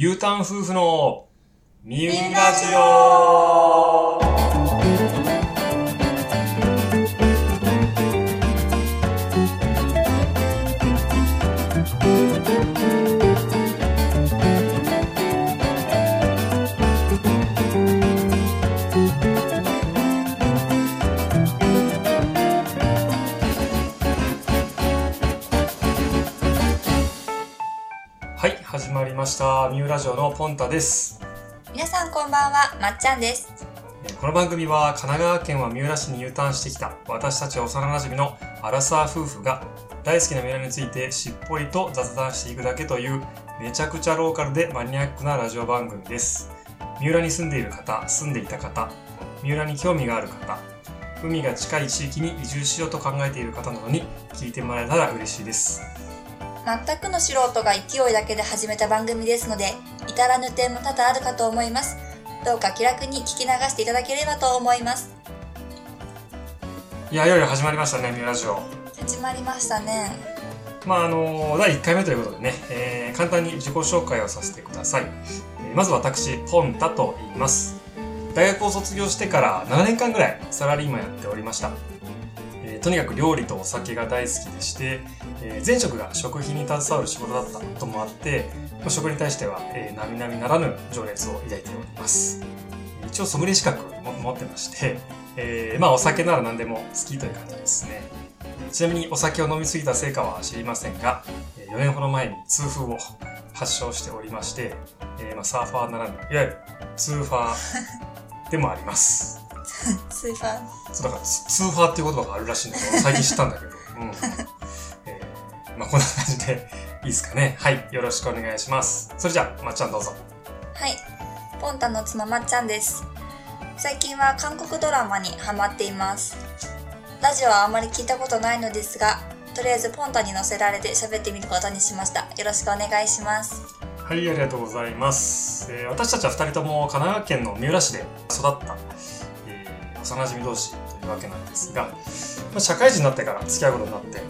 U ターン夫婦のミューラジオました。ミューラジオのポンタです。皆さんこんばんは、まっちゃんです。えーこの番組は神奈川県は三浦市に U ターンしてきた私たち幼馴染のアラサー夫婦が大好きな三浦についてしっぽりと雑談していくだけというめちゃくちゃローカルでマニアックなラジオ番組です。三浦に住んでいる方、住んでいた方、三浦に興味がある方、海が近い地域に移住しようと考えている方などに聞いてもらえたら嬉しいです。全くの素人が勢いだけで始めた番組ですので、至らぬ点も多々あるかと思います。どうか気楽に聞き流していただければと思います。いや、いよいよ始まりましたね、ミューラジオ。始まりましたね。まああの第1回目ということでね、えー簡単に自己紹介をさせてください。えーまず私、ポンタと言います。大学を卒業してから7年間ぐらいサラリーマンやっておりました。とにかく料理とお酒が大好きでして、えー前職が食品に携わる仕事だったこともあって、ま食に対しては、えー並々ならぬ情熱を抱いております。一応ソムリエ資格も持ってまして、えーまあお酒なら何でも好きという感じですね。ちなみにお酒を飲みすぎたせいかは知りませんが、4年ほど前に痛風を発症しておりまして、えーまあ、サーファーならぬ、いわゆるツーファーでもあります。スーパー。そうだからツツーファーっていう言葉があるらしいんだけど、最近知ったんだけど。うん。えーまあこんな感じでいいですかね。はい。よろしくお願いします。それじゃあ、まっちゃんどうぞ。はい。ポンタの妻まっちゃんです。最近は韓国ドラマにハマっています。ラジオはあまり聞いたことないのですが、とりあえずポンタに乗せられて喋ってみることにしました。よろしくお願いします。はい、ありがとうございます。えー私たちは二人とも神奈川県の三浦市で育った、えー幼馴染同士というわけなんですが、まあ社会人になってから付き合うことになって、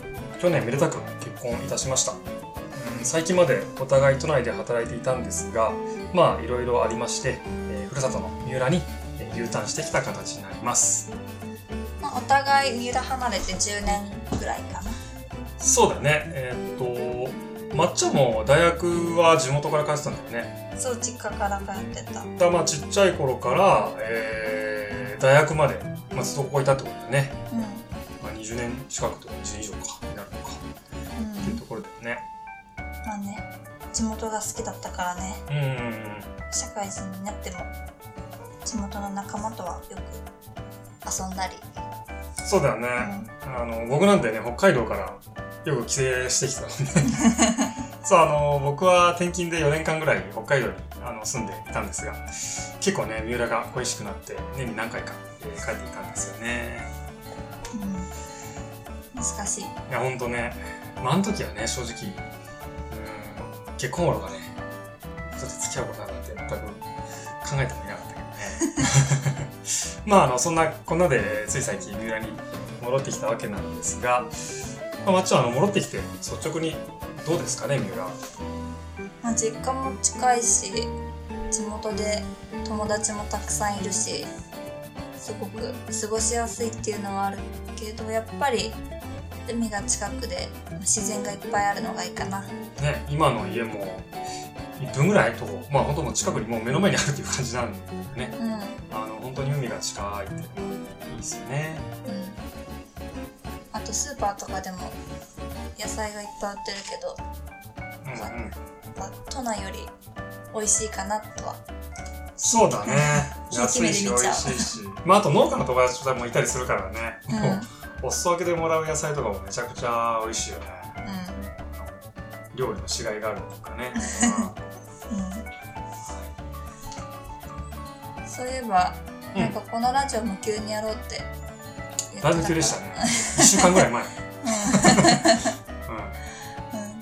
去年めでたく結婚いたしました。うん最近までお互い都内で働いていたんですが、まあいろいろありまして、えーふるさとの三浦にえー U ターンしてきた形になります。まあお互い三浦離れて10年ぐらいかな。そうだね。えーっと、まっちゃんも大学は地元から帰ってたんだよね。そう、実家から通ってた。だまあちっちゃい頃から、えー、大学まで、まあ、ずっとここいたってことだよね。うん。まあ、20年近くとか20年以上かになるのかっていうところだよね。まあね、地元が好きだったからね、うんうんうん。社会人になっても、地元の仲間とはよく遊んだり。そうだよね。うんあの、僕なんてね、北海道からよく帰省してきてたので。そう、あの、僕は転勤で4年間ぐらい北海道にあの住んでいたんですが、結構ね、三浦が恋しくなって、年に何回か、えー帰っていたんですよね。うん。難しい。いや、ほんとね、まあ、あの時はね、正直、うん、結婚頃がね、ちょっと付き合うことなんて全く考えてもいなかったけどね。まあ、あの、そんなこんなで、つい最近、三浦に戻ってきたわけなんですが、まあ、まっちゃん、あの、戻ってきて、率直にどうですかね、三浦。まあ、実家も近いし、地元で友達もたくさんいるし、すごく過ごしやすいっていうのはあるけど、やっぱり海が近くで自然がいっぱいあるのがいいかな。ね、今の家も、1分ぐらいと、まあ、本当もう近くにもう目の前にあるっていう感じなんだよね。うん。うん。あの、本当に海が近いっていいいですよね。あとスーパーとかでも野菜がいっぱい売ってるけど、うんうん。やっぱ都内より美味しいかなとは。そうだね。安いし美味しいし。まああと農家の友達もいたりするからね。うん。お裾分けでもらう野菜とかもめちゃくちゃ美味しいよね。料理のしがいがあるとかね。うん。うん。そういえば、うんなんかこのラジオも急にやろうって言ってだいぶ急でしたね。1週間ぐらい前。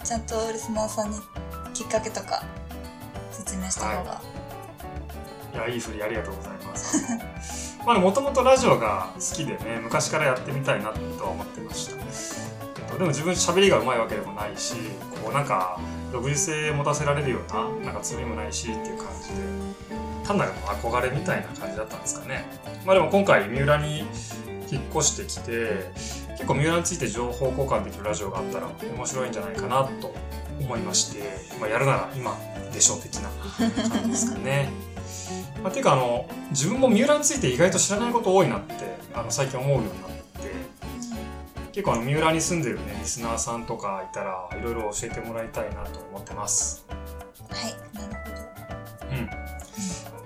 ちゃんとリスナーさんにきっかけとか説明した方が、いや、いい振りありがとうございます。まあもともとラジオが好きでね、昔からやってみたいなとは思ってました。でも自分喋りが上手いわけでもないしこうなんか独自性持たせられるようななんか強みもないしっていう感じで単なる憧れみたいな感じだったんですかねまあでも今回三浦に引っ越してきて結構三浦について情報交換できるラジオがあったら面白いんじゃないかなと思いまして、まあ、やるなら今でしょう的な感じですかね。まあ、ていうかあの自分も三浦について意外と知らないこと多いなってあの最近思うようになって結構あの三浦に住んでるねリスナーさんとかいたらいろいろ教えてもらいたいなと思ってます。はいなるほどうん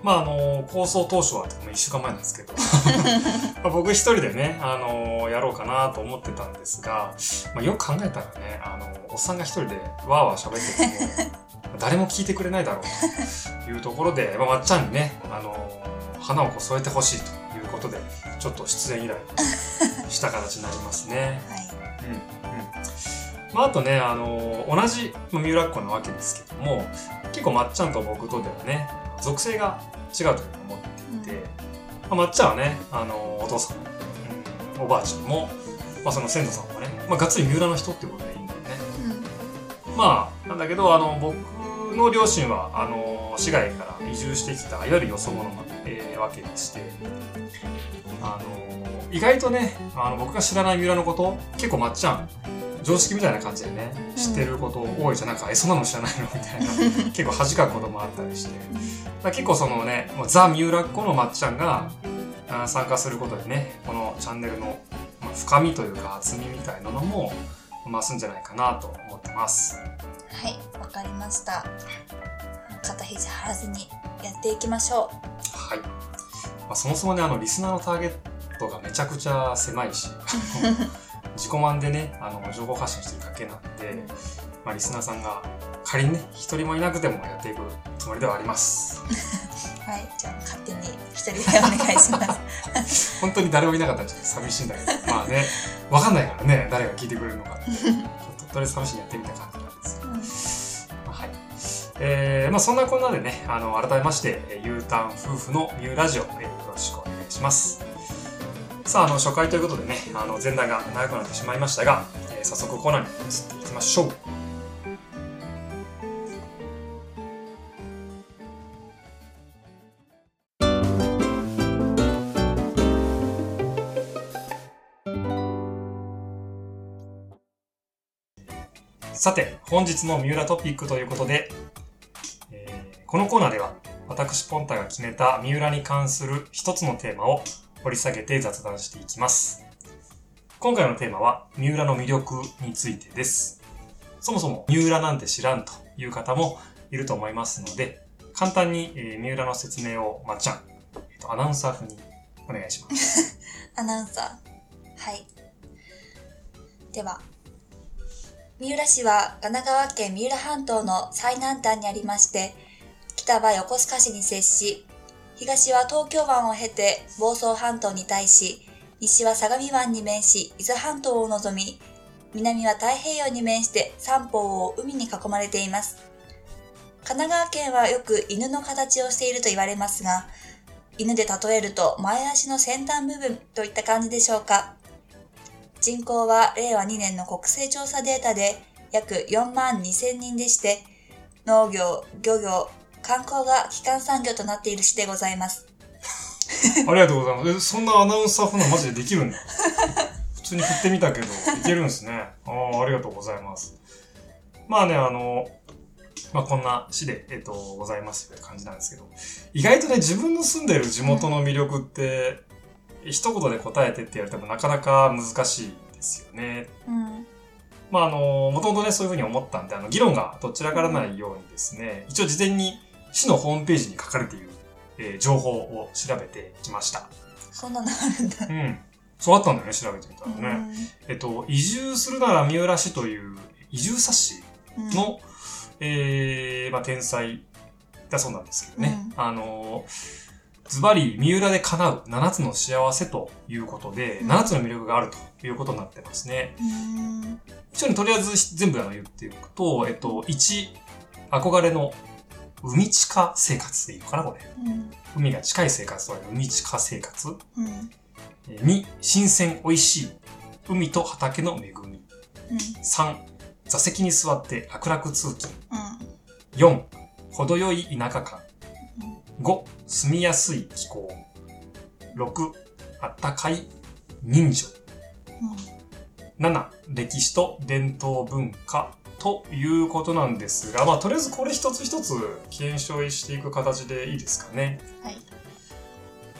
まああの構想当初は1週間前なんですけど。まあ僕一人でね、あのやろうかなと思ってたんですが、まあ、よく考えたらねあのおっさんが一人でわーわー喋ってても 誰も聞いてくれないだろうというところで、まあ、まっちゃんにね、あの花をこう添えてほしいということでちょっと出演依頼した形になりますね。はいうんうんまあ、あとね、あの同じまあ三浦っ子なわけですけども結構まっちゃんと僕とではね属性が違うというふうに思っていて、まあ、まっちゃんはね、あのお父さんも、うんおばあちゃんも、まあ、その先祖さんもね、まあ、がっつり三浦の人ってことでいいんだよね。うんまあなんだけどあの僕の両親はあの市外から移住してきたいわゆるよそ者な、えーわけでしてあの意外とねあの僕が知らない三浦のこと結構まっちゃん常識みたいな感じでね知ってること多いじゃんなんか「えそんなの知らないの?」みたいな 結構恥かくこともあったりしてだ結構そのねもうザ・三浦っ子のまっちゃんが参加することでねこのチャンネルのまあ深みというか厚みみたいなのも増すんじゃないかなと思ってます。はいわかりました肩肘張らずにやっていきましょはい。まあ、そもそもね、あの、リスナーのターゲットがめちゃくちゃ狭いし、自己満でね、あの、情報発信してるだけなんで、まあ、リスナーさんが仮にね、一人もいなくてもやっていくつもりではあります。う はいじゃあ勝手に一人でお願いします 本当に誰もいなかったらちょっと寂しいんだけど、まあね、わかんないからね、誰が聞いてくれるのかって。ちょっととりあえず寂しいにやってみた感じなんです。えーまあそんなこんなでね、あの、改めまして、えー U ターン夫婦のニューラジオ、えーよろしくお願いします。さあ、あの、初回ということでね、あの、前段が長くなってしまいましたが、えー早速コーナーに移っていきましょう。さて、本日の三浦トピックということで、このコーナーでは、私ポンタが決めた三浦に関する一つのテーマを掘り下げて雑談していきます。今回のテーマは、三浦の魅力についてです。そもそも三浦なんて知らんという方もいると思いますので、簡単に、三浦の説明をまっちゃん、アナウンサー風にお願いします。アナウンサーはいでは三浦市は神奈川県三浦半島の最南端にありまして北は横須賀市に接し東は東京湾を経て房総半島に対し西は相模湾に面し伊豆半島を望み南は太平洋に面して三方を海に囲まれています神奈川県はよく犬の形をしていると言われますが犬で例えると前足の先端部分といった感じでしょうか。人口は令和2年の国勢調査データで約4万2000人でして、農業、漁業、観光が基幹産業となっている市でございます。ありがとうございます。えそんなアナウンサー風なのマジでできるんだ。普通に振ってみたけど、いけるんですね。ああ、ありがとうございます。まあね、あの、まあこんな市で、えっ、と、ございますという感じなんですけど、意外とね、自分の住んでる地元の魅力って、一言で答えてって言われてもなかなか難しいですよね。うん。まああの、もともとね、そういうふうに思ったんで、あの、議論がどちらからないようにですね、一応事前に市のホームページに書かれている、えー情報を調べてきました。そんなのあるんだ。うん。そうあったんだよね、調べてみたらね。うんえっと、移住するなら三浦市という移住冊子うんの、えーまあ、天才だそうなんですけどね。あの、ズバリ三浦で叶う7つの幸せということで、うん7つの魅力があるということになってますね。うん。一応にとりあえず全部あの言っていくと、えっと、1、憧れの海地下生活でいいのかな、これ。うん。海が近い生活とは海地下生活。うん。えー2、新鮮美味しい海と畑の恵み。うん3、座席に座って楽々通勤。うん4、程よい田舎感。5、住みやすい気候。6、あったかい人情。7、歴史と伝統文化。ということなんですが、まあ、とりあえずこれ一つ一つ検証していく形でいいですかね。はい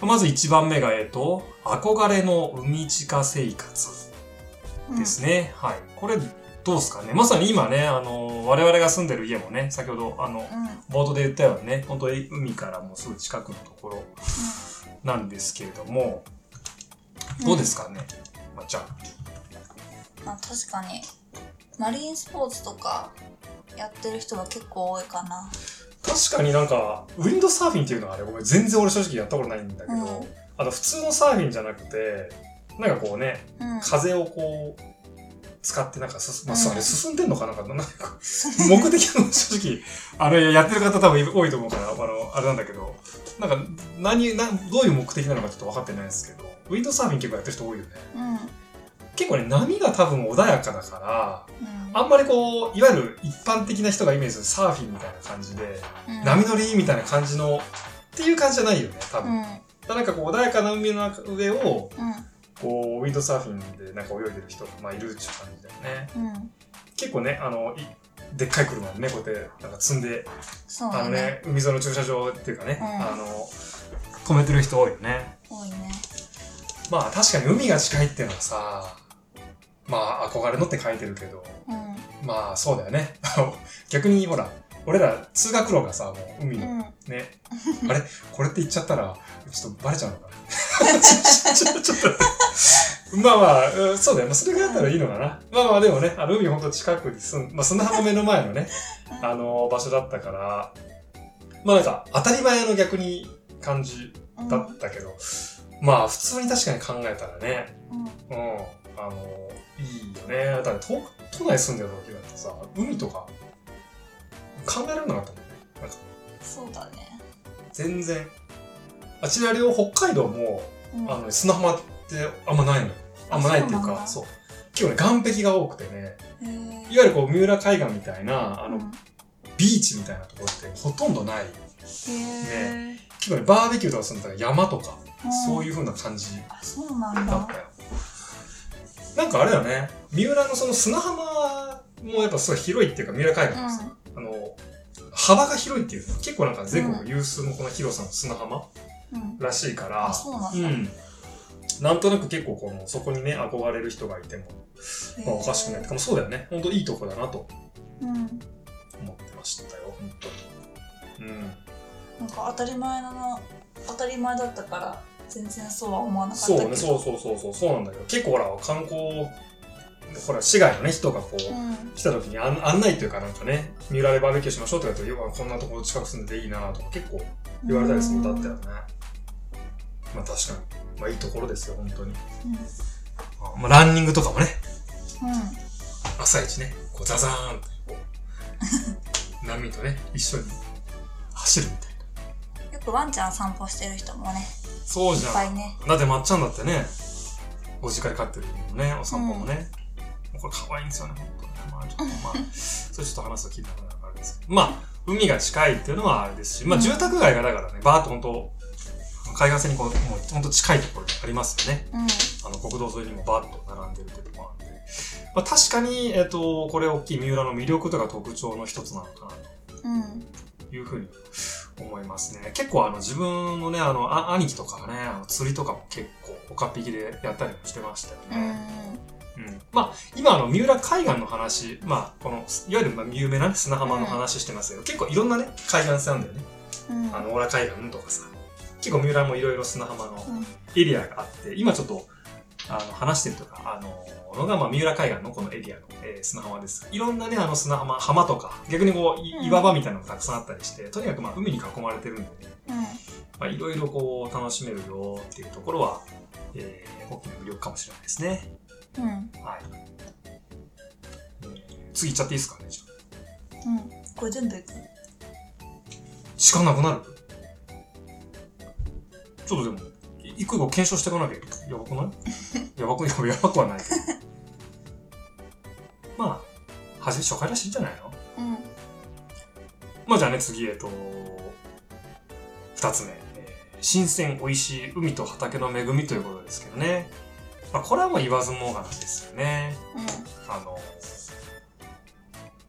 まず1番目が、えっと、憧れの海近生活うんですね。はい。これ、どうですかね。まさに今ね、あの、我々が住んでる家もね、先ほど、あの、うん冒頭で言ったようにね、本当に海からもうすぐ近くのところなんですけれども、どうですかね。まあ、じゃあ、まあ確かにマリンスポーツとかやってる人が結構多いかな。確かになんか、ウィンドサーフィンっていうのはあれ、ごめん、全然俺正直やったことないんだけど、うん。あの、普通のサーフィンじゃなくて、なんかこうね、うん。風をこう、使ってなんかす、まあ、進んでんのかなんか、なんか、目的の正直、あれやってる方多分多いと思うから、あの、あれなんだけど、なんか、何、などういう目的なのかちょっと分かってないですけど、ウィンドサーフィン結構やってる人多いよね。うん結構ね、波が多分穏やかだから、うんあんまりこう、いわゆる一般的な人がイメージするサーフィンみたいな感じで、うん。波乗りみたいな感じの、っていう感じじゃないよね、多分。うん。なんかこう、穏やかな海の上を、うん。こう、ウィンドサーフィンでなんか泳いでる人が、まあ、いるっていう感じだよね。うん。結構ね、あの、いでっかい車でね、こうやって、なんか積んで、あのね、海沿いの駐車場っていうかね、うん。あの、止めてる人多いよね。多いね。まあ、確かに海が近いっていうのはさ、まあ、憧れのって書いてるけど、うん。まあ、そうだよね。逆に、ほら、俺ら通学路がさ、もう海のうん。ね、あれ？これって言っちゃったら、ちょっとバレちゃうのかな？ちょっと。まあまあ、うんそうだよ。まあ、それぐらいだったらいいのかな。まあまあ、でもね、あの、海ほんと近くに住ん、まあ、砂浜目の前のね、あの、場所だったから、まあなんか、当たり前の逆に感じうんだったけど、まあ、普通に確かに考えたらね、うん。うん、あの、いいよね。だから都、都内住んでる時だってさ、海とか、考えられなかったもんね。なんかそうだね全然。あちら両北海道も、うんあのね、砂浜ってあんまないのよ。あんまないっていうか、あそう。結構ね、岸壁が多くてね、へーいわゆるこう、三浦海岸みたいな、あの、うんビーチみたいなところってほとんどない。へえ結構ね、バーベキューとかするんだから山とか、そういいう風な感じあそうなんだだったよ。なんかあれだよね、三浦のその砂浜もやっぱすごい広いっていうか、三浦海岸です、あの、幅が広いっていうの結構なんか全国有数のこの広さの砂浜うんうんらしいから、うなんだうん。なんとなく結構この、そこにね、憧れる人がいても、まあ、おかしくない。かもそうだよね。ほんといいとこだなとーうん思ってましたよ、本当に。うん。なんか当たり前なの当たり前だったから全然そうは思わなかったけどそうね、そうそうそうそう、そうなんだけど、結構ほら、観光、ほら、市外のね、人がこう、うん来た時に案案内というかなんかね、三浦でバーベキューしましょうとか言うと、要はこんなところ近く住んでていいなとか結構言われたりするんだったよね。まあ確かに。まあいいところですよ、本当に。うんまあランニングとかもね、う朝一ね、こうザザーンとこう、波とね、一緒に走るみたいな。んよくワンちゃん散歩してる人もねそうじゃん。ねだってまっちゃんだってね、ご実家で飼ってるのもね、お散歩もね。これ可愛いんですよね、本当に。まあちょっと、まあ、それちょっと話すと聞いたことがあるんですけど。まあ、海が近いっていうのはあれですし、まあうん住宅街がだからね、バーッと本当海岸線にこう、もう本当近いところにありますよね。うんあの、国道沿いにもバーッと並んでるってところなんで。まあ確かに、えっ、と、これ大きい三浦の魅力とか特徴の一つなのかなうんというふうに思いますね。結構あの自分のね、あの、あ兄貴とかがね、あの釣りとかも結構おかっぴきでやったりもしてましたようね。んうん。まあ、今あの、三浦海岸の話、まあ、この、いわゆるまあ有名なね砂浜の話してますけど、結構いろんなね、海岸線あるんだよね。うんあの、オラ海岸とかさ。結構三浦もいろいろ砂浜のうんエリアがあって、今ちょっと、あの、話してるとか、あの、のが、まあ、三浦海岸のこのエリアの、えー砂浜です。いろんなね、あの砂浜、浜とか、逆にこう、岩場みたいなのがたくさんあったりして、とにかくまあ、海に囲まれてるんでね、うんまあ、いろいろこう、楽しめるよっていうところは、えー、大きな魅力かもしれないですね。うんはい。えー次行っちゃっていいですかね、じゃあ。うんこれ全部いく？時間なくなる？ちょっとでも、い一個一個検証していかなきゃやばくない？やばく、やばやばくはないけど。まあ、はじめ初回らしいんじゃないの？うんまあじゃあね、次、えっと、二つ目。えー新鮮美味しい海と畑の恵みということですけどね。まあこれはもう言わずもがなですよね。うんあの、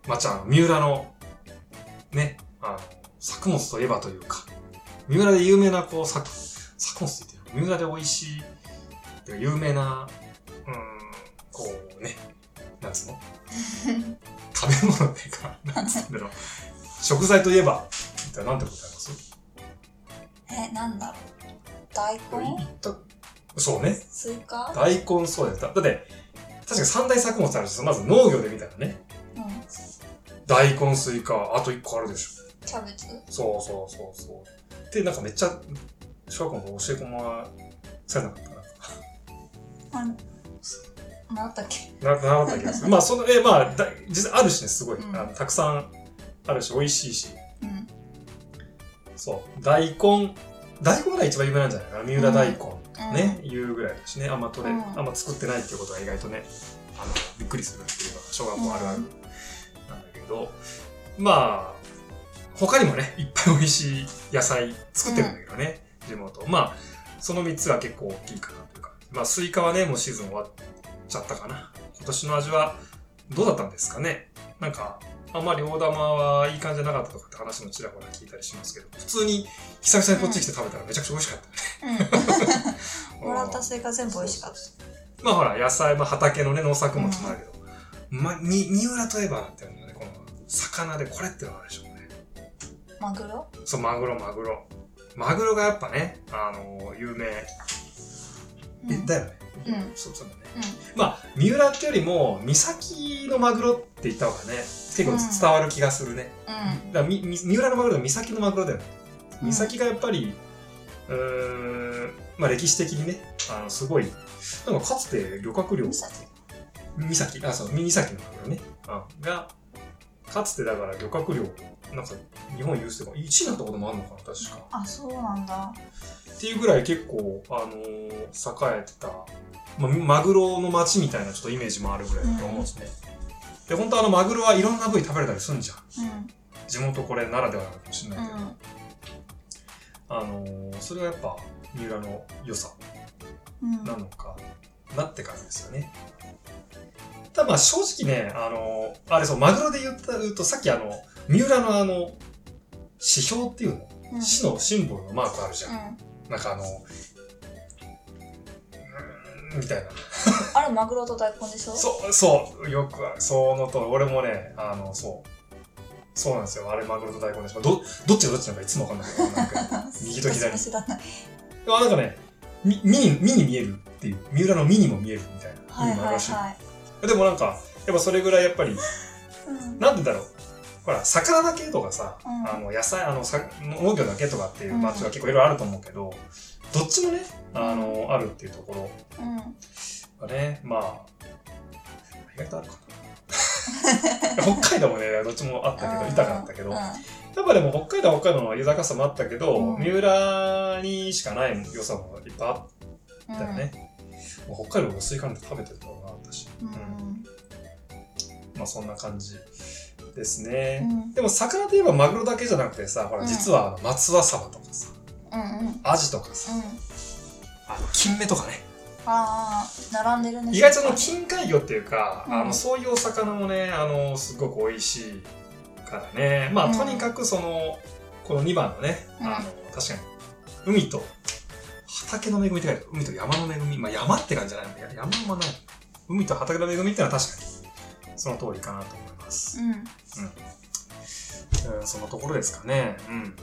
まあ、じゃあ、三浦の、ね、あの、作物といえばというか、三浦で有名な、こう、作、作物って言ってる三浦で美味しい、有名な、うーん、こうね、なんつうの？食べ物っていうか、なんつうんだろう。食材といえば、一体何て答えます？えなんだろう大根？そうね。スイカ？大根そうやった。だって、確か三大作物あるし、まず農業で見たらね、うん大根、スイカ、あと一個あるでしょ。キャベツ？そうそうそうそう。で、なんかめっちゃ、小学校の教え込まされなかったな。あれ何だったっけ？な、なかった気がする。まあ、その、え、まあ、だ実際あるしね、すごい。うんあのたくさんあるし、美味しいし。うんそう。大根、大根が一番有名なんじゃないかな？三浦大根。うんね、いうぐらいだしね。あんま取れ、うんあんま作ってないっていうことが意外とね、あの、びっくりするっていうのが小学校あるあるなんだけど、まあ、他にもね、いっぱい美味しい野菜作ってるんだけどね、地元。まあ、その3つが結構大きいかなというか。まあ、スイカはね、もうシーズン終わっちゃったかな。今年の味はどうだったんですかねなんか、あんまり大玉はいい感じじゃなかったとかって話もちらほら聞いたりしますけど、普通に久々にこっち来て食べたらめちゃくちゃ美味しかったね。うんもらったスイカ全部美味しかったまあほら、野菜、まあ畑のね、農作物もあるけど、まあ、に、三浦といえばっていうね、この、魚でこれってのがあるでしょうね。マグロそう、マグロ、マグロ。マグロがやっぱね、あの有名。え、うんだよね。うんそうそうだね。うんまあ、三浦ってよりも、三崎のマグロって言った方がね、結構伝わる気がするね。うんだから三浦のマグロは三崎のマグロだよね。うん三崎がやっぱり、うーん、まあ歴史的にね、あの、すごい、なんかかつて漁獲量、三崎？三崎、あ、そう、三崎のマグロね。うん。が、かつてだから漁獲量、なんか日本有数でも1位になったこともあるのかな、確か。あそうなんだっていうぐらい結構、あのー栄えてた、まあ、マグロの町みたいなちょっとイメージもあるぐらいだと思うんですね。で、本当あのマグロはいろんな部位食べれたりするんじゃん。うん地元これならではなのかもしれないけど。うんあのーそれはやっぱ三浦の良さうんなのかなって感じですよね。ただまあ正直ね、あのーあれそう、マグロで言った言うとさっきあの、三浦のあの、指標っていうの、うん市のシンボルのマークあるじゃん。うんなんかあの、みたいな。あれマグロと大根でしょ？そう、そう、よく。その通り。俺もね、あの、そう。そうなんですよ。あれマグロと大根です。ど、どっちがどっちなのかいつもわかんないけど、なんか 右と左知らないあなんかね、み、ミに、ミに見えるっていう、三浦のミにも見えるみたいなはいはい。はいでもなんか、やっぱそれぐらいやっぱり、うん。なんて言うんだろう。ほら、魚だけとかさ、うん。あの、野菜、あの、さ農業だけとかっていううん街は結構いろいろあると思うけど、どっちもね、あの、あるっていうところ。うん。がね、まあ、意外とあるかな。北海道もね、どっちもあったけど、豊かだったけど、うん。やっぱでも北海道は北海道の豊かさもあったけど、うん。三浦にしかない良さもいっぱいあったよね。もう北海道のスイカなんて食べてるだろうな、私。うんうんまあそんな感じですね。うんでも魚といえばマグロだけじゃなくてさ、ほら、うん実は松葉サバとかさ、うんうんアジとかさ、うんあの金目とかね。ああ並んでるね意外とその近海魚っていうか、うんあのそういうお魚もね、あのすごく美味しいからね。まあ、うんとにかくその、この2番のね、うんあの確かに、海と畑の恵みって書いてある。海と山の恵み。まあ山って感じじゃないん。山もない。海と畑の恵みってのは確かに、その通りかなと思います。うんうん、そのところですかね。うん。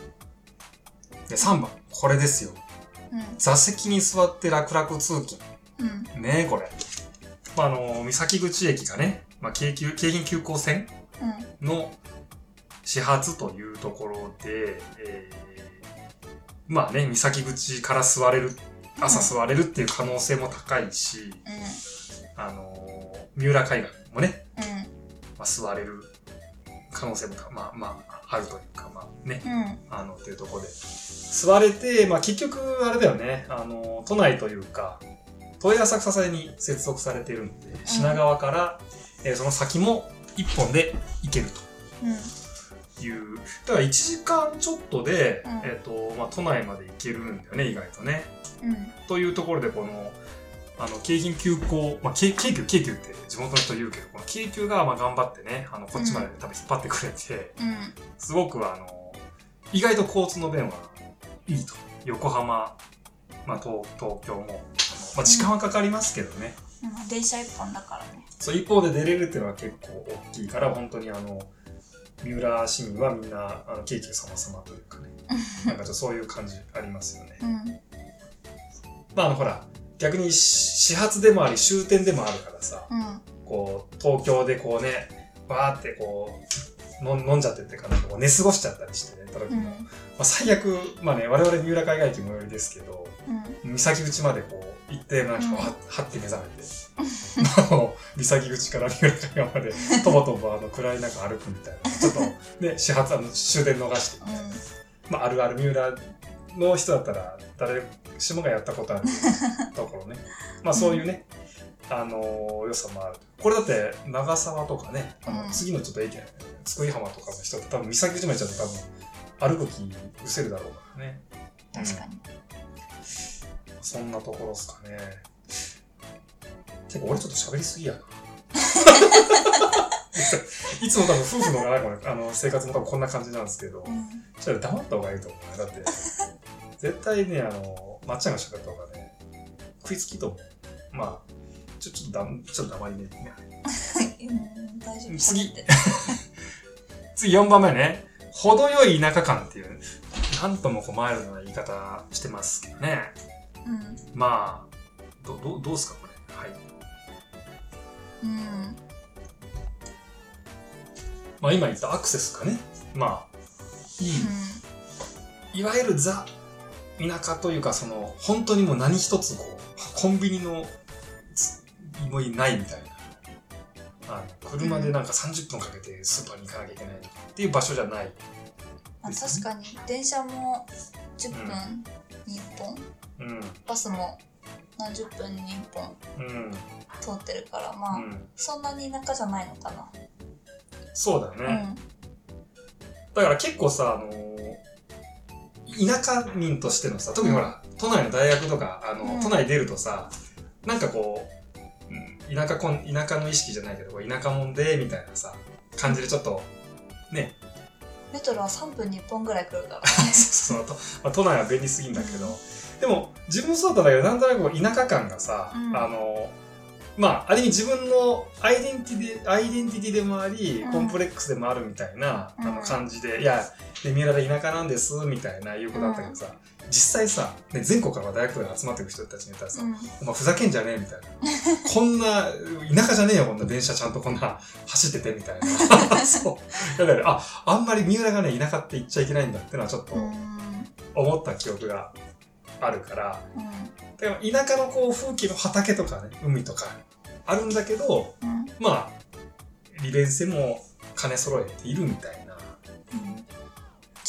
で、3番。これですよ。うん座席に座って楽々通勤。うんねこれ。まあ、あの、三崎口駅がね、まあ、京急、京浜急行線うんの始発というところで、えーまあね、三崎口から座れる、朝座れるっていう可能性も高いし、あのー三浦海岸もね、うんまあ、座れる可能性もたまあまああるというか、まあね、うんあの、っていうところで。座れて、まあ結局、あれだよね、あの、都内というか、都営浅草線に接続されているので、品川から、えーその先も一本で行けるうんという。だから1時間ちょっとで、うんえっ、と、まあ、都内まで行けるんだよね、意外とね。うんというところで、この、あの、京浜急行、まあ、京京急、京急って地元の人言うけど、この京急がまあ頑張ってね、あの、こっちまで多分引っ張ってくれて、うんすごくあの、意外と交通の便はいいと。横浜、まあ、東東京も、まあ、時間はかかりますけどね。まあ電車一本だからねそう、一方で出れるっていうのは結構大きいから、本当にあの、三浦市民はみんな、あの、京急様様というかね、なんかちょっとそういう感じありますよね。うんまあ、あの、ほら、逆にし始発でもあり終点でもあるからさ、うん。こう、東京でこうね、バーってこう、飲んじゃってっていうかなんかこう寝過ごしちゃったりしてね、た時うん。も、まあ、最悪、まあね、我々三浦海外駅最寄りですけど、うん。三崎口までこう行って、なんかははって目覚めて、あ の三崎口から三浦海岸まで、とぼとぼあの暗い中歩くみたいな、ちょっとね、始発、あの終電逃して、まあ、あるある三浦の人だったら、誰しもがやったことあるところね。まあ、そういうね、あのー良さもある。これだって、長沢とかね、あのうん次のちょっと駅、津久井浜とかの人多分、三崎口まで行っちゃうと多分、歩く気失せるだろうからね。確かにそんなところですかね。てか、俺ちょっと喋りすぎやな。いつも多分夫婦のなんかあの生活も多分こんな感じなんですけど、うんちょっと黙った方がいいと思うね。だって、絶対ね、あの、まっちゃんが喋った方がね、食いつきと。まあ、ちょ、ちょっとだん、ちょっと黙りね。うん大丈夫次 次4番目ね。程よい田舎感っていう、なんともこうマイルドな言い方してますけどね。うんまあ、ど、ど、どうですか、これ。はい。うんまあ今言ったアクセスかね。まあ、いい、いわゆるザ、田舎というか、その、本当にもう何一つこう、コンビニの、つもいないみたいな。あの車でなんか30分かけてスーパーに行かなきゃいけないっていう場所じゃない。まあ、確かに電車も10分に1本、うん。バスも何十分に1本うん。通ってるからまあ、うん。そんなに田舎じゃないのかなそうだね。んだから結構さ、あのー田舎民としてのさ、特にほら、都内の大学とか、あの、うん。都内出るとさ、なんかこう、うん。田舎こん、田舎の意識じゃないけど、こう田舎もんで、みたいなさ、感じでちょっと、ね、メトロは3分に1本ぐらい来るから。そうそう。とまあ、都内は便利すぎんだけど、でも、自分もそうだったんだけど、なんとなくこう田舎感がさ、うん。あの、まあ、ある意味自分のアイデンティティで、アイデンティティでもあり、うん。コンプレックスでもあるみたいな、あのうん感じで、いや、で、三浦が田舎なんです、みたいな言うことあったけどさ、実際さ、ね、全国から大学から集まってる人たちに言ったらさ、うん。お前ふざけんじゃねえみたいな。こんな、田舎じゃねえよ、こんな電車ちゃんとこんな走っててみたいな。そう。だから、あ、あんまり三浦がね、田舎って言っちゃいけないんだってのはちょっとうん。思った記憶があるから、うん。だから田舎のこう風景の畑とかね、海とかあるんだけど、うんまあ、利便性も兼ね揃えているみたいなうん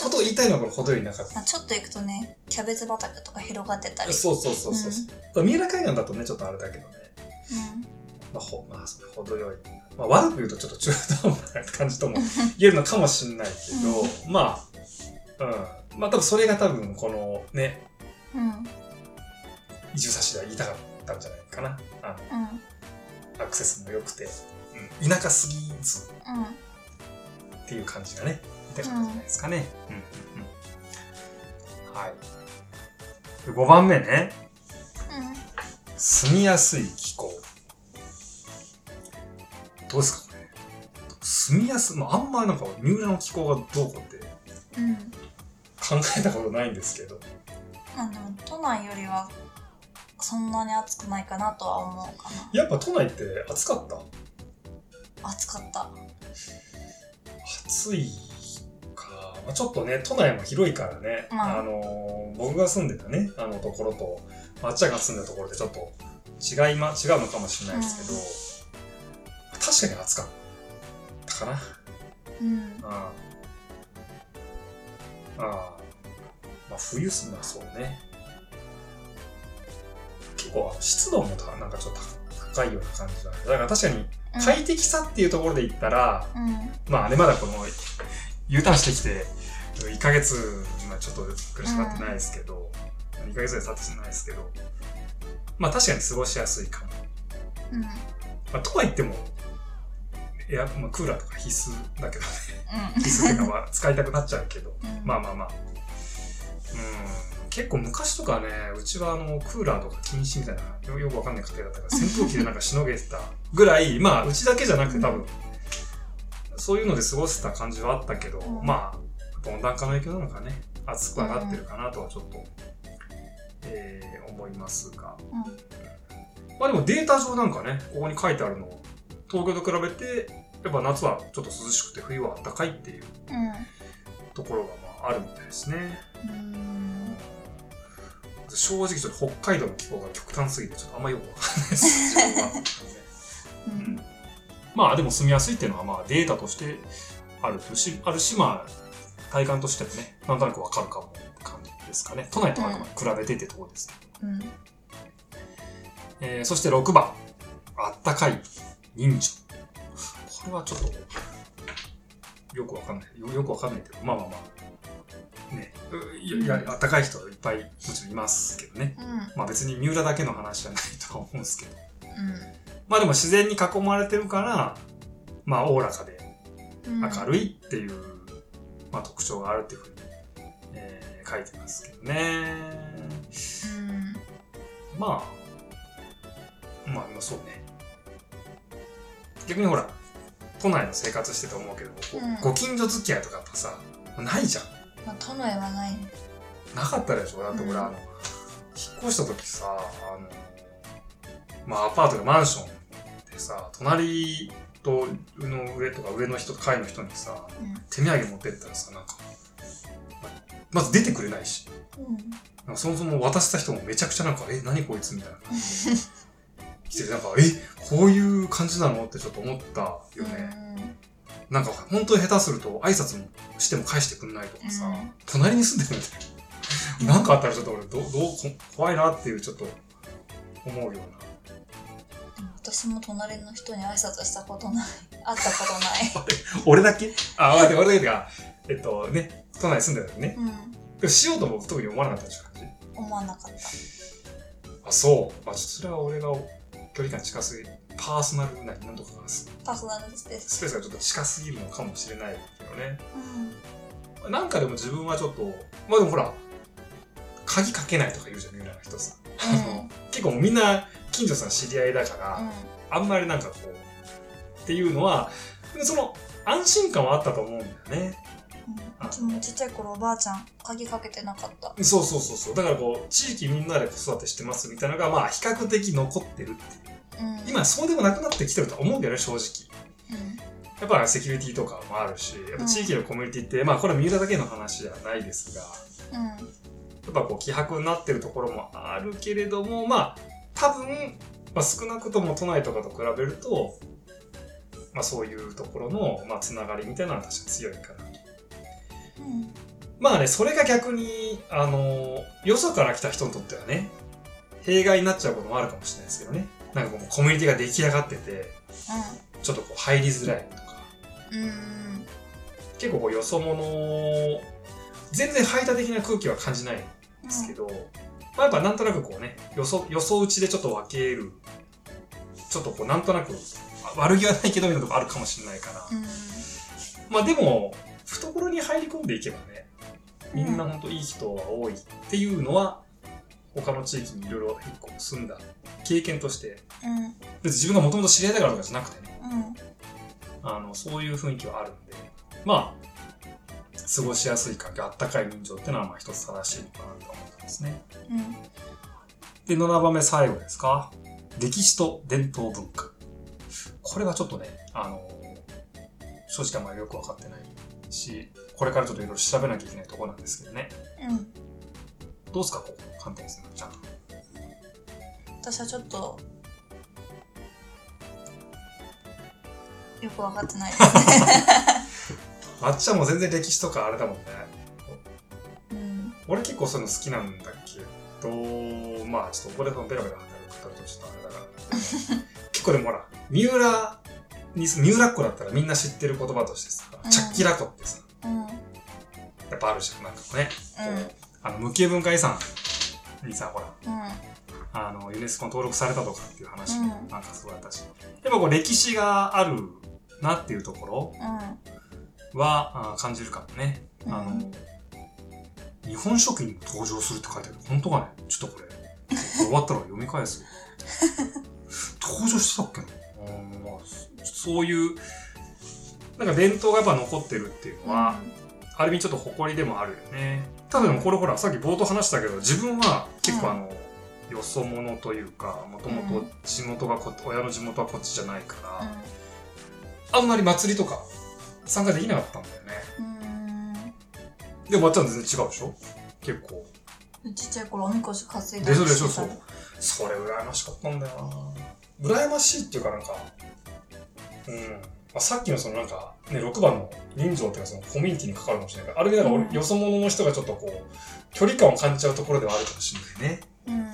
ことを言いたいのがこの程よい田舎まあちょっと行くとねキャベツ畑とか広がってたりそうそうそうそう。う三浦海岸だとね、ちょっとあれだけどね。まあ、ほ、まあ、それ程よい。まあ、悪く言うとちょっと中途半端な感じとも言えるのかもしれないけど、まあ、うん。まあ、多分それが多分、このね、うんうん移住差しでは言いたかったんじゃないかな。あうんの、アクセスも良くて、うん、田舎すぎずうんっていう感じがね、言いたかったんじゃないですかね。うん、うん、うん。はい。で5番目ね、住みやすい気候。どうですかこれ。住みやすい、まあ、あんまなんか三浦の気候がどうこうってうんうん考えたことないんですけど。まあでも都内よりはそんなに暑くないかなとは思うかなやっぱ都内って暑かった？暑かった暑いか。まあ、ちょっとね、都内も広いからね、うんあのー僕が住んでたね、あのところと、まっちゃんが住んでたところでちょっと違いま、違うのかもしれないですけど、確かに暑かったかな。うんああ。ああ。まあ、冬すまあそうね。結構、湿度もたなんかちょっと高いような感じだね。だから確かに、うん快適さっていうところで言ったら、うんまあね、まだこの U ターンしてきて、1ヶ月、まあちょっと苦しくなってないですけど、2ヶ月ぐらい経ってないですけど、まあ確かに過ごしやすいかも。うんまあ、とは言っても、エアまあ、クーラーとか必須だけどね。必須っていうかまあ使いたくなっちゃうけど、うんまあまあまあ。うん、結構昔とかね、うちはあの、クーラーとか禁止みたいな、よよくわかんない家庭だったから、扇風機でなんかしのげてたぐらい、まあ、うちだけじゃなくて多分、そういうので過ごせた感じはあったけど、うん。まあ、温暖化の影響なのかね、暑くはなってるかなとはちょっと、えー思いますが。まあでもデータ上なんかね、ここに書いてあるの、東京と比べて、やっぱ夏はちょっと涼しくて冬は暖かいっていううん。ところがまああるみたいですね。うん正直ちょっと北海道の気候が極端すぎてちょっとあんまよくわかんないです。うんまあでも住みやすいっていうのはまあデータとしてあるし、あるしまあ体感としてもね、なんとなくわかるかも感じですかね。都内とあくまで比べてってところですけど。うんえーそして6番。あったかい人情。これはちょっと、よくわかんない。よよくわかんないけど、まあまあまあ。ね。ういや、あったかい人いっぱいもちろんいますけどね。うんまあ別に三浦だけの話じゃないとは思うんですけど。うんまあでも自然に囲まれてるから、まあおおらかでうん明るいっていう、まあ特徴があるっていうふうに、えー書いてますけどね。うんまあ、まあ、まあそうね。逆にほら、都内の生活してて思うけど、うんご近所付き合いとかやっぱさ、ないじゃん。まあ都内はない。ねなかったでしょ？だって俺、うん。あの、引っ越した時さ、あの、まあアパートがマンションでさ、隣との上とか上の人と階の人にさ、うん。手土産持ってったらさ、なんか、ままず出てくれないし、うん。そもそも渡した人もめちゃくちゃなんか、え、何こいつみたいな。感じで来てて、なんか、え、こういう感じなの？ってちょっと思ったよね。なんか、本当に下手すると挨拶もしても返してくんないとかさ、うん隣に住んでるみたいな。なんかあったらちょっと俺、どどうこ怖いなっていうちょっと思うような。私も隣の人に挨拶したことない 会ったことない 俺だけ？あ、待って、俺だけが、えっとね、都内住んでたよね。うんでもしようとも特に思わなかったでしょ感じ？思わなかったあ、そう。あ、ちょっとそれは俺が距離感近すぎる。パーソナルな、なんとかパーソナルスペースペースがちょっと近すぎるのかもしれないけどね。うんなんかでも自分はちょっと、まあでもほら、鍵かけないとか言うじゃん、みんなの人さ。あの結構みんな近所さん知り合いだから、うんあんまりなんかこう、っていうのは、その安心感はあったと思うんだよね。うんうちもちっちゃい頃おばあちゃん鍵かけてなかったそうそうそうそう。だからこう、地域みんなで子育てしてますみたいなのが、まあ比較的残ってるっていう。うん今そうでもなくなってきてると思うけどね、正直。うんやっぱセキュリティとかもあるし、やっぱ地域のコミュニティって、まあこれは三浦だけの話じゃないですが、うんやっぱこう希薄になってるところもあるけれども、まあ多分、まあ、少なくとも都内とかと比べると、まあそういうところの、まあ、つながりみたいなのは確かに強いかなと。うんまあね、それが逆に、あの、よそから来た人にとってはね、弊害になっちゃうこともあるかもしれないですけどね。なんかこうコミュニティが出来上がってて、ちょっとこう入りづらいとか、うんうん結構こうよそ者、全然排他的な空気は感じないんですけど、まあ、やっぱなんとなくこうね、よそ、よそ打ちでちょっと分ける、ちょっとこうなんとなく、あ悪気はないけどみたいなとこあるかもしれないから、うん。まあでも、懐に入り込んでいけばね、みんな本当いい人が多いっていうのは、他の地域にいろいろ結構住んだ経験として、うん別に自分がもともと知り合いだからとかじゃなくてね、うんあの、そういう雰囲気はあるんで、まあ、過ごしやすい環境、あったかい人情っていうのは、まあ一つ正しいのかなと思ってますね。うんで、7番目最後ですか？歴史と伝統文化。これはちょっとね、あの正直あんまりよくわかってないし、これからちょっといろいろ調べなきゃいけないところなんですけどね。うんどうですか、ここ、観点するのちゃんと。私はちょっとよく分かってないですね あっちはもう全然歴史とかあれだもんね。うん俺結構そういうの好きなんだけ？ど、まあちょっとここでそのベラベラ働く方とちょっとあれだから。結構でもほら、三浦に三浦っ子だったらみんな知ってる言葉としてさ、うんチャッキラコってさ、うんやっぱあるじゃん。なんかね、うんあの、無形文化遺産にさ、ほら、うん。あの、ユネスコに登録されたとかっていう話もうん。なんかすごいあったし、やっぱこう歴史があるなっていうところうん。はあー感じるかもね。うん。あの、日本書紀にも登場するって書いてある。本当かね？ちょっとこれ、終わったら読み返す。登場してたっけな？うんまあそういう、なんか伝統がやっぱ残ってるっていうのは、ある意味ちょっと誇りでもあるよね。ただでもこれほら、さっき冒頭話したけど、自分は結構あの、よそ者というか、もともと地元がこ、親の地元はこっちじゃないから、あんまり祭りとか参加できなかったんだよね。うんでも、まっちゃん全然違うでしょ？結構。うんちっちゃい頃おみこし担いだでしょでしょ、そう。それ羨ましかったんだよな羨ましいっていうかなんか、うん。まあ、さっきのそのなんか、ね、6番の人情っていうかそのコミュニティに関わるかもしれないけど、ある意味なんか俺、うんよそ者の人がちょっとこう、距離感を感じちゃうところではあるかもしれないね。うん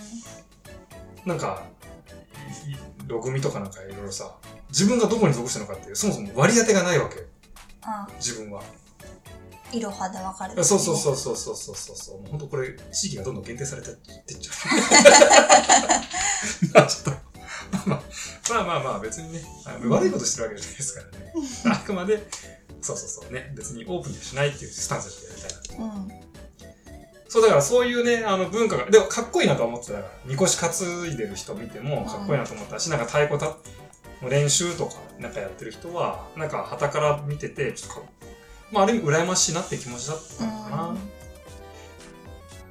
なんか、いいログミとかなんかいろいろさ、自分がどこに属してるのかっていう、そもそも割り当てがないわけよ、あ自分は。いろはで分かるねそうそうそうそうそうそうそうそう。もう本当これ、地域がどんどん限定されてってっちゃう。ま あ ちょっと、まあまあまあまあ別にね、悪いことしてるわけじゃないですからね。あくまで、そうそうそうね、別にオープンにしないっていうスタンスでやりたいなと。うんそうだからそういうね、あの文化が、でもかっこいいなと思ってたから、みこし担いでる人見てもかっこいいなと思ったし、なんか太鼓たの練習とかなんかやってる人は、なんか旗から見てて、ちょっとかまあある意味羨ましいなって気持ちだったのかな。うん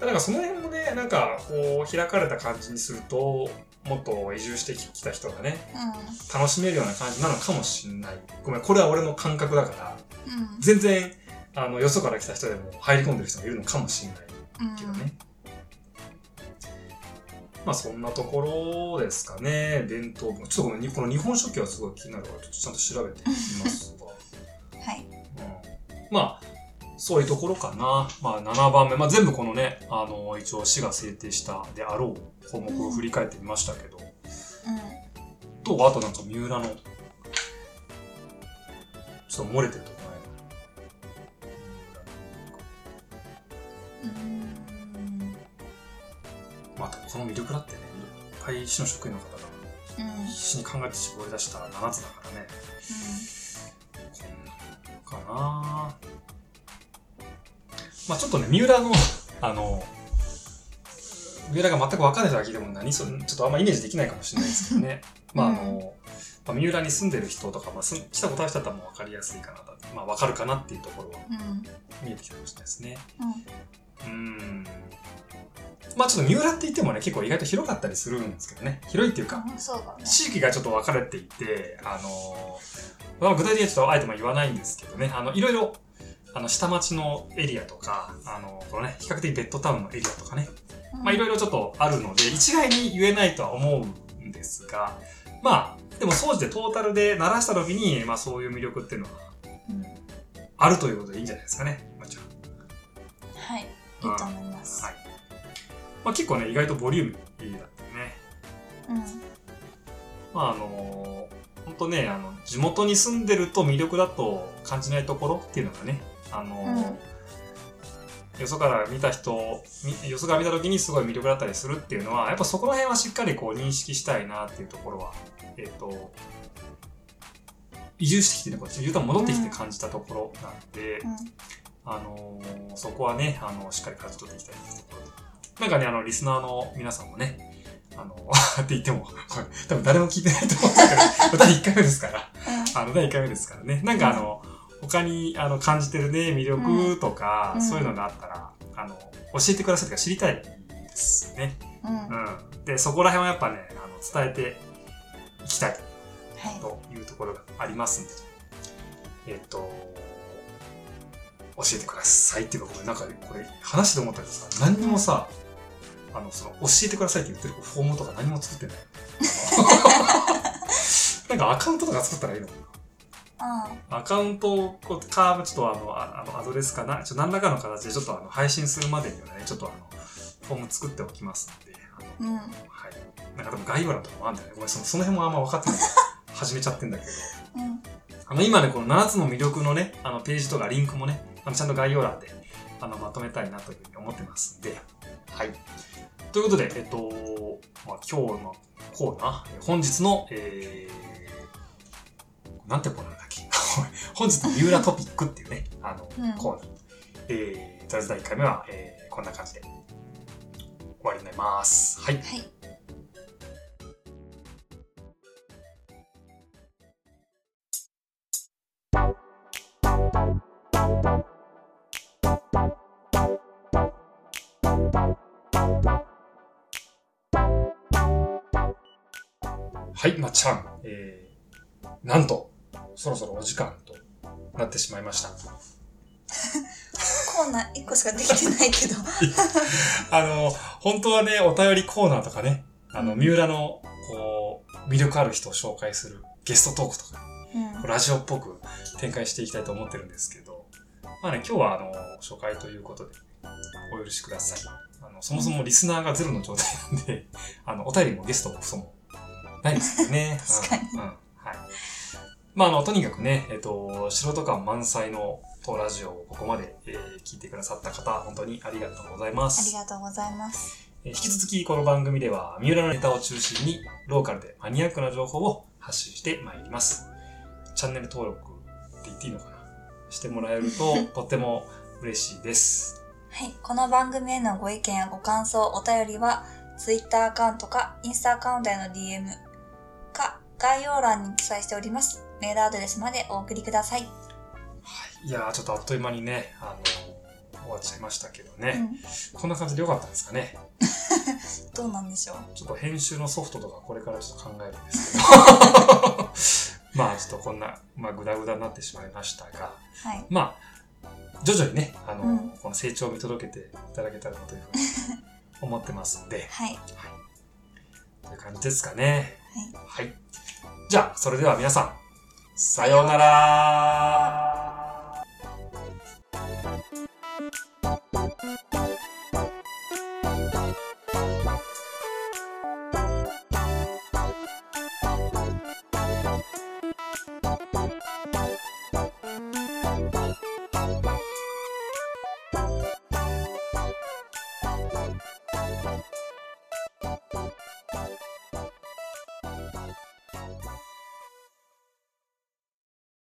だからその辺もね、なんかこう開かれた感じにすると、もっと移住してきた人がね、楽しめるような感じなのかもしんない。ごめん、これは俺の感覚だから、うん全然、あの、よそから来た人でも入り込んでる人がいるのかもしんないうんけどね。まあそんなところですかね、伝統文化。ちょっとこのこの日本書紀はすごい気になるから、ちょっとちゃんと調べてみますが。はいうんまあ、そういうところかな。まあ、7番目。まあ、全部このね、あの、一応市が制定したであろう項目を振り返ってみましたけど、と、あとなんか三浦の、ちょっと漏れてるとこない？うんうんまあ、この魅力だってね、いっぱい市の職員の方がうん必死に考えて絞り出した7つだからね。こんなのかなまあちょっとね、三浦の、あの、三浦が全く分かんない人が聞いても何？それ、ちょっとあんまイメージできないかもしれないですけどね。まああの、まあ、三浦に住んでる人とか、まあ、すん来たことある人だったらもう分かりやすいかなと。まあ分かるかなっていうところはうん見えてきたかもしれないですね。うんうーん。まあちょっと三浦って言ってもね、結構意外と広かったりするんですけどね。広いっていうか、うんそうだね地域がちょっと分かれていて、あのまあ具体的にはちょっとあえても言わないんですけどね、あの、いろいろ、あの、下町のエリアとか、あの、このね、比較的ベッドタウンのエリアとかね、まあいろいろちょっとあるので、一概に言えないとは思うんですが、まあ、でも総じてトータルで鳴らした時に、まあそういう魅力っていうのはうんあるということでいいんじゃないですかね、まあ、じゃはい。いいと思います。はい。まあ結構ね、意外とボリュームいいだったね。うん。まああの本当ね、あの、地元に住んでると魅力だと感じないところっていうのがね、あのよそから見た人、みよそから見た時にすごい魅力だったりするっていうのは、やっぱそこら辺はしっかりこう認識したいなっていうところは、えっ、と、移住してきてね、こっち、U ターン戻ってきて感じたところなんで、うんあのーそこはね、あのしっかり感じ取っていきたいなところで。なんかね、あの、リスナーの皆さんもね、あの って言っても、これ、多分誰も聞いてないと思うんですけど、第1回目ですから、あの、第1回目ですからね。なんかあの、他にあの感じてるね、魅力とか、うんそういうのがあったら、あの、教えてくださいとか知りたいですね。うん。で、そこら辺はやっぱね、あの、伝えていきたいはいというところがありますんで、えっ、と、教えてくださいっていうか、これなんか、これ話して思ったけどさ、何にもさ、あの、その、教えてくださいって言ってるフォームとか何も作ってない。なんかアカウントとか作ったらいいのかなアカウントをこうか、ちょっとあの、ああのアドレスかな、ちょ何らかの形でちょっとあの配信するまでにはね、ちょっとあの、フォーム作っておきますので、あのうんはい。なんか多分概要欄とかもあるんだよね。ごめん、そのその辺もあんま分かってない。始めちゃってんだけど、うんあの、今ね、この7つの魅力のね、あの、ページとかリンクもね、あのちゃんと概要欄で、あの、まとめたいなというふうに思ってますんで、はい。ということで、えっと、まあ、今日のコーナー、本日の、えー、なんてコーナーだっけ？本日の三浦トピックっていうね、あの、うんコーナー。えー、雑談1回目は、えー、こんな感じで終わりになります。はい。はいはい、まっちゃん。えー、なんと、そろそろお時間となってしまいました。コーナー1個しかできてないけど あの、本当はね、お便りコーナーとかね、あの、うん三浦の、こう、魅力ある人を紹介するゲストトークとか、うんラジオっぽく展開していきたいと思ってるんですけど、まあね、今日はあの、初回ということで、お許しください。あの、そもそもリスナーがゼロの状態なんで、あの、お便りもゲストもクソもないですよね。確かにうん。うん。はい。まあ、あの、とにかくね、えっと、素人感満載の当ラジオをここまで、えー聞いてくださった方、本当にありがとうございまあす。りがとうございますえー引き続きこの番組では三浦のネタを中心にローカルでマニアックな情報を発信してまいります。チャンネル登録って言っていいのかな？してもらえると とっても嬉しいです。はいこの番組へのご意見やご感想お便りは Twitter アカウントかインスタアカウントへの DM か概要欄に記載しておりますメールアドレスまでお送りください、はい、いやーちょっとあっという間にね、あの終わっちゃいましたけどね、うん、こんな感じでよかったですかね。どうなんでしょう。ちょっと編集のソフトとかこれからちょっと考えるんですけど。まあちょっとこんな、まあグダグダになってしまいましたが、はい。まあ、徐々にね、あの、うん。この成長を見届けていただけたらなというふうに 思ってますんで、はい。という感じですかね。はい。じゃあ、それでは皆さん、さようなら。